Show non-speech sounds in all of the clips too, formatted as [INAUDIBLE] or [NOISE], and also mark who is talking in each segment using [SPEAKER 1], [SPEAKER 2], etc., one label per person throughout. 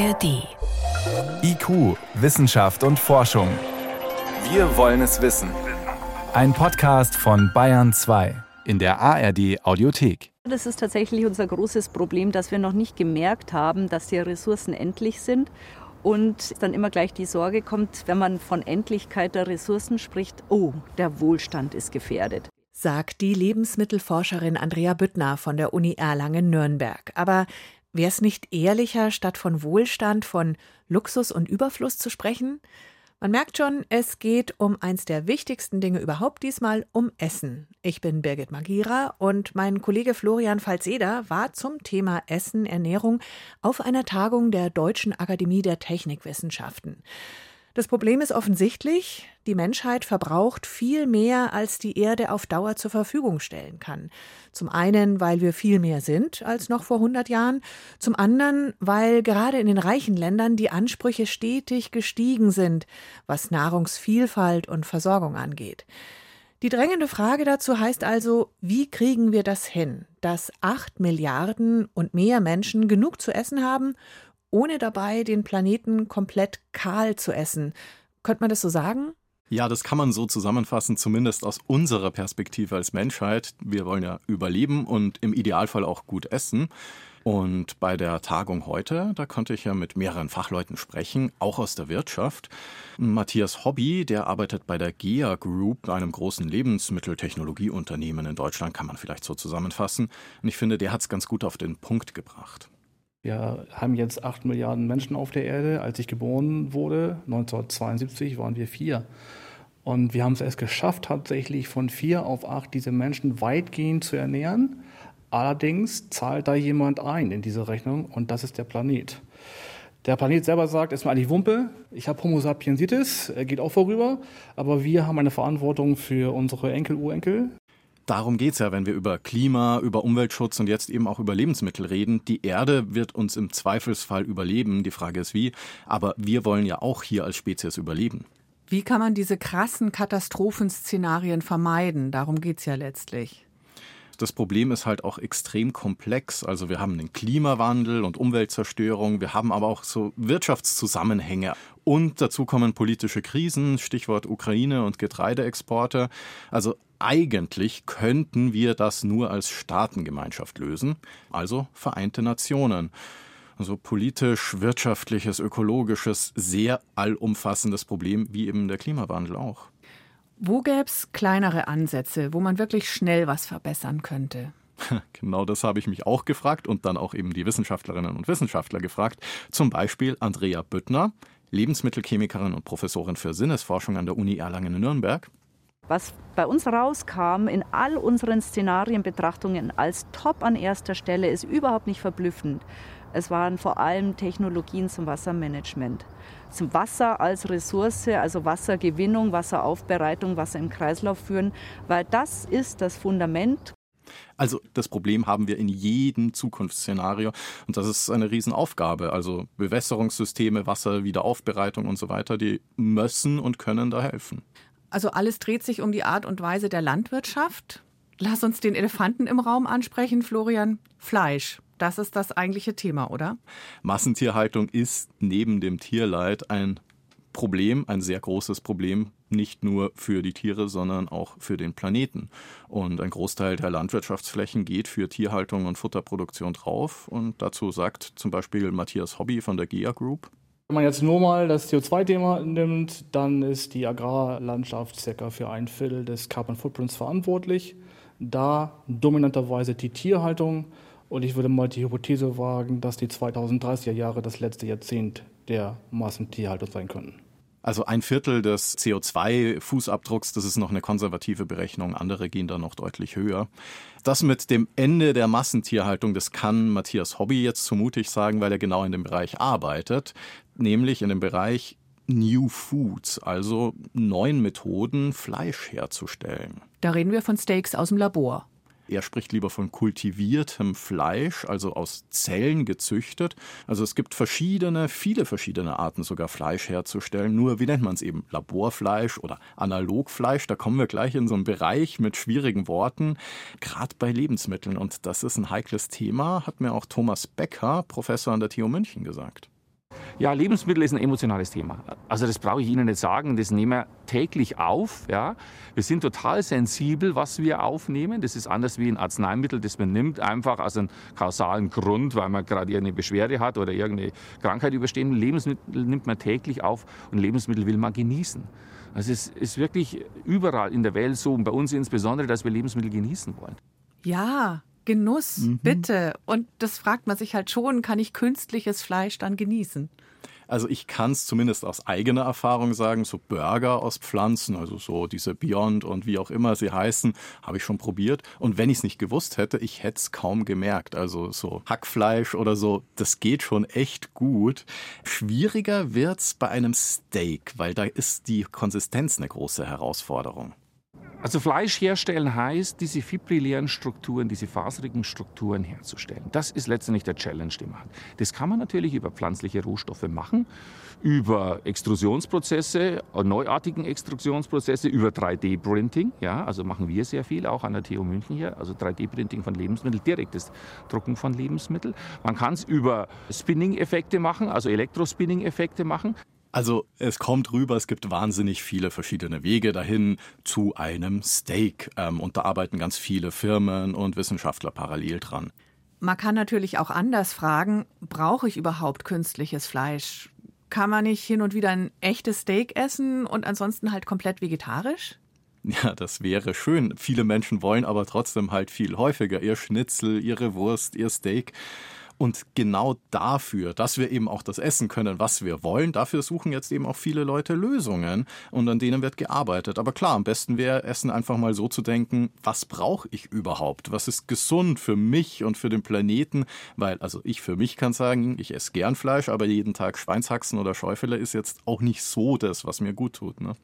[SPEAKER 1] ARD.
[SPEAKER 2] IQ, Wissenschaft und Forschung. Wir wollen es wissen. Ein Podcast von Bayern 2 in der ARD Audiothek.
[SPEAKER 3] Das ist tatsächlich unser großes Problem, dass wir noch nicht gemerkt haben, dass die Ressourcen endlich sind und dann immer gleich die Sorge kommt, wenn man von Endlichkeit der Ressourcen spricht, oh, der Wohlstand ist gefährdet.
[SPEAKER 4] Sagt die Lebensmittelforscherin Andrea Büttner von der Uni Erlangen-Nürnberg. Aber wäre es nicht ehrlicher, statt von Wohlstand, von Luxus und Überfluss zu sprechen? Man merkt schon, es geht um eins der wichtigsten Dinge überhaupt diesmal, um Essen. Ich bin Birgit Magira und mein Kollege Florian Falzeder war zum Thema Essen, Ernährung auf einer Tagung der Deutschen Akademie der Technikwissenschaften. Das Problem ist offensichtlich, die Menschheit verbraucht viel mehr, als die Erde auf Dauer zur Verfügung stellen kann. Zum einen, weil wir viel mehr sind als noch vor 100 Jahren, zum anderen, weil gerade in den reichen Ländern die Ansprüche stetig gestiegen sind, was Nahrungsvielfalt und Versorgung angeht. Die drängende Frage dazu heißt also, wie kriegen wir das hin, dass acht Milliarden und mehr Menschen genug zu essen haben ohne dabei den Planeten komplett kahl zu essen. Könnte man das so sagen?
[SPEAKER 5] Ja, das kann man so zusammenfassen, zumindest aus unserer Perspektive als Menschheit. Wir wollen ja überleben und im Idealfall auch gut essen. Und bei der Tagung heute, da konnte ich ja mit mehreren Fachleuten sprechen, auch aus der Wirtschaft. Matthias Hobby, der arbeitet bei der GEA Group, einem großen Lebensmitteltechnologieunternehmen in Deutschland, kann man vielleicht so zusammenfassen. Und ich finde, der hat es ganz gut auf den Punkt gebracht.
[SPEAKER 6] Wir haben jetzt acht Milliarden Menschen auf der Erde. Als ich geboren wurde, 1972, waren wir vier. Und wir haben es erst geschafft, tatsächlich von vier auf acht diese Menschen weitgehend zu ernähren. Allerdings zahlt da jemand ein in diese Rechnung und das ist der Planet. Der Planet selber sagt, ist mir eigentlich Wumpe, ich habe Homo sapiensitis, geht auch vorüber, aber wir haben eine Verantwortung für unsere Enkel, Urenkel,
[SPEAKER 5] Darum geht es ja, wenn wir über Klima, über Umweltschutz und jetzt eben auch über Lebensmittel reden. Die Erde wird uns im Zweifelsfall überleben. Die Frage ist wie. Aber wir wollen ja auch hier als Spezies überleben.
[SPEAKER 4] Wie kann man diese krassen Katastrophenszenarien vermeiden? Darum geht es ja letztlich.
[SPEAKER 5] Das Problem ist halt auch extrem komplex. Also wir haben den Klimawandel und Umweltzerstörung, wir haben aber auch so Wirtschaftszusammenhänge und dazu kommen politische Krisen, Stichwort Ukraine und Getreideexporte. Also eigentlich könnten wir das nur als Staatengemeinschaft lösen, also Vereinte Nationen. Also politisch, wirtschaftliches, ökologisches, sehr allumfassendes Problem, wie eben der Klimawandel auch.
[SPEAKER 4] Wo gäbe es kleinere Ansätze, wo man wirklich schnell was verbessern könnte? [LAUGHS]
[SPEAKER 5] Genau das habe ich mich auch gefragt und dann auch eben die Wissenschaftlerinnen und Wissenschaftler gefragt. Zum Beispiel Andrea Büttner, Lebensmittelchemikerin und Professorin für Sinnesforschung an der Uni Erlangen in Nürnberg.
[SPEAKER 3] Was bei uns rauskam in all unseren Szenarienbetrachtungen als Top an erster Stelle, ist überhaupt nicht verblüffend. Es waren vor allem Technologien zum Wassermanagement. Zum Wasser als Ressource, also Wassergewinnung, Wasseraufbereitung, Wasser im Kreislauf führen, weil das ist das Fundament
[SPEAKER 5] also das Problem haben wir in jedem Zukunftsszenario und das ist eine Riesenaufgabe. Also Bewässerungssysteme, Wasserwiederaufbereitung und so weiter, die müssen und können da helfen.
[SPEAKER 4] Also alles dreht sich um die Art und Weise der Landwirtschaft. Lass uns den Elefanten im Raum ansprechen, Florian. Fleisch. Das ist das eigentliche Thema, oder?
[SPEAKER 5] Massentierhaltung ist neben dem Tierleid ein Problem, ein sehr großes Problem, nicht nur für die Tiere, sondern auch für den Planeten. Und ein Großteil der Landwirtschaftsflächen geht für Tierhaltung und Futterproduktion drauf. Und dazu sagt zum Beispiel Matthias Hobby von der GEA Group,
[SPEAKER 6] wenn man jetzt nur mal das CO2-Thema nimmt, dann ist die Agrarlandschaft circa für ein Viertel des Carbon Footprints verantwortlich. Da dominanterweise die Tierhaltung. Und ich würde mal die Hypothese wagen, dass die 2030er Jahre das letzte Jahrzehnt der Massentierhaltung sein könnten.
[SPEAKER 5] Also ein Viertel des CO2-Fußabdrucks, das ist noch eine konservative Berechnung, andere gehen da noch deutlich höher. Das mit dem Ende der Massentierhaltung, das kann Matthias Hobby jetzt zu mutig sagen, weil er genau in dem Bereich arbeitet, nämlich in dem Bereich New Foods, also neuen Methoden, Fleisch herzustellen.
[SPEAKER 4] Da reden wir von Steaks aus dem Labor.
[SPEAKER 5] Er spricht lieber von kultiviertem Fleisch, also aus Zellen gezüchtet. Also es gibt verschiedene, viele verschiedene Arten sogar Fleisch herzustellen. Nur wie nennt man es eben? Laborfleisch oder Analogfleisch. Da kommen wir gleich in so einen Bereich mit schwierigen Worten, gerade bei Lebensmitteln. Und das ist ein heikles Thema, hat mir auch Thomas Becker, Professor an der TU München, gesagt.
[SPEAKER 1] Ja, Lebensmittel ist ein emotionales Thema. Also das brauche ich Ihnen nicht sagen, das nehmen wir täglich auf. Ja. Wir sind total sensibel, was wir aufnehmen. Das ist anders wie ein Arzneimittel, das man nimmt, einfach aus einem kausalen Grund, weil man gerade irgendeine Beschwerde hat oder irgendeine Krankheit überstehen. Lebensmittel nimmt man täglich auf und Lebensmittel will man genießen. Also es ist wirklich überall in der Welt so, und bei uns insbesondere, dass wir Lebensmittel genießen wollen.
[SPEAKER 4] Ja, Genuss, mhm. bitte. Und das fragt man sich halt schon, kann ich künstliches Fleisch dann genießen?
[SPEAKER 5] Also ich kann es zumindest aus eigener Erfahrung sagen, so Burger aus Pflanzen, also so diese Beyond und wie auch immer sie heißen, habe ich schon probiert. Und wenn ich es nicht gewusst hätte, ich hätte es kaum gemerkt. Also so Hackfleisch oder so, das geht schon echt gut. Schwieriger wird es bei einem Steak, weil da ist die Konsistenz eine große Herausforderung.
[SPEAKER 1] Also Fleisch herstellen heißt, diese fibrillären Strukturen, diese faserigen Strukturen herzustellen. Das ist letztendlich der Challenge, den man hat. Das kann man natürlich über pflanzliche Rohstoffe machen, über Extrusionsprozesse, neuartigen Extrusionsprozesse, über 3D-Printing. Ja, also machen wir sehr viel, auch an der TU München hier. Also 3D-Printing von Lebensmitteln, direktes Drucken von Lebensmitteln. Man kann es über Spinning-Effekte machen, also Elektrospinning-Effekte machen.
[SPEAKER 5] Also es kommt rüber, es gibt wahnsinnig viele verschiedene Wege dahin zu einem Steak. Ähm, und da arbeiten ganz viele Firmen und Wissenschaftler parallel dran.
[SPEAKER 4] Man kann natürlich auch anders fragen, brauche ich überhaupt künstliches Fleisch? Kann man nicht hin und wieder ein echtes Steak essen und ansonsten halt komplett vegetarisch?
[SPEAKER 5] Ja, das wäre schön. Viele Menschen wollen aber trotzdem halt viel häufiger ihr Schnitzel, ihre Wurst, ihr Steak. Und genau dafür, dass wir eben auch das essen können, was wir wollen, dafür suchen jetzt eben auch viele Leute Lösungen und an denen wird gearbeitet. Aber klar, am besten wäre Essen einfach mal so zu denken, was brauche ich überhaupt? Was ist gesund für mich und für den Planeten? Weil, also ich für mich kann sagen, ich esse gern Fleisch, aber jeden Tag Schweinshaxen oder Schäufele ist jetzt auch nicht so das, was mir gut tut. Ne?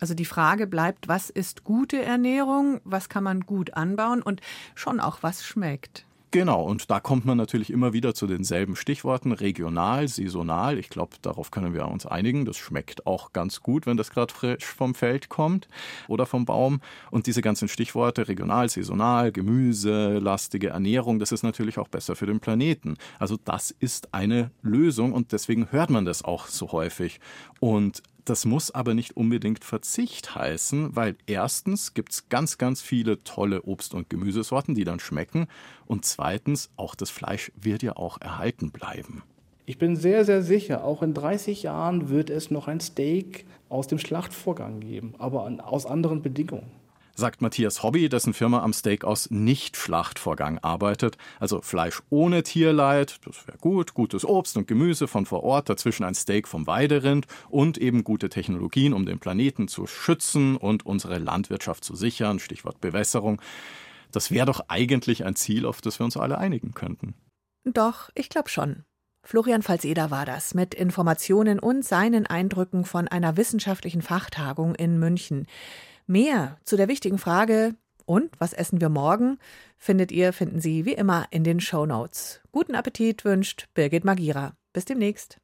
[SPEAKER 4] Also die Frage bleibt, was ist gute Ernährung? Was kann man gut anbauen? Und schon auch, was schmeckt?
[SPEAKER 5] Genau, und da kommt man natürlich immer wieder zu denselben Stichworten, regional, saisonal. Ich glaube, darauf können wir uns einigen. Das schmeckt auch ganz gut, wenn das gerade frisch vom Feld kommt oder vom Baum. Und diese ganzen Stichworte, regional, saisonal, Gemüse, lastige Ernährung, das ist natürlich auch besser für den Planeten. Also das ist eine Lösung und deswegen hört man das auch so häufig. Und das muss aber nicht unbedingt Verzicht heißen, weil erstens gibt es ganz, ganz viele tolle Obst- und Gemüsesorten, die dann schmecken. Und zweitens, auch das Fleisch wird ja auch erhalten bleiben.
[SPEAKER 6] Ich bin sehr, sehr sicher, auch in 30 Jahren wird es noch ein Steak aus dem Schlachtvorgang geben, aber aus anderen Bedingungen
[SPEAKER 5] sagt Matthias Hobby, dessen Firma am Steak aus Nicht-Schlachtvorgang arbeitet. Also Fleisch ohne Tierleid, das wäre gut, gutes Obst und Gemüse von vor Ort, dazwischen ein Steak vom Weiderind und eben gute Technologien, um den Planeten zu schützen und unsere Landwirtschaft zu sichern, Stichwort Bewässerung. Das wäre doch eigentlich ein Ziel, auf das wir uns alle einigen könnten.
[SPEAKER 4] Doch, ich glaube schon. Florian Falseder war das mit Informationen und seinen Eindrücken von einer wissenschaftlichen Fachtagung in München. Mehr zu der wichtigen Frage, und was essen wir morgen, findet ihr, finden Sie wie immer in den Show Notes. Guten Appetit wünscht Birgit Magira. Bis demnächst.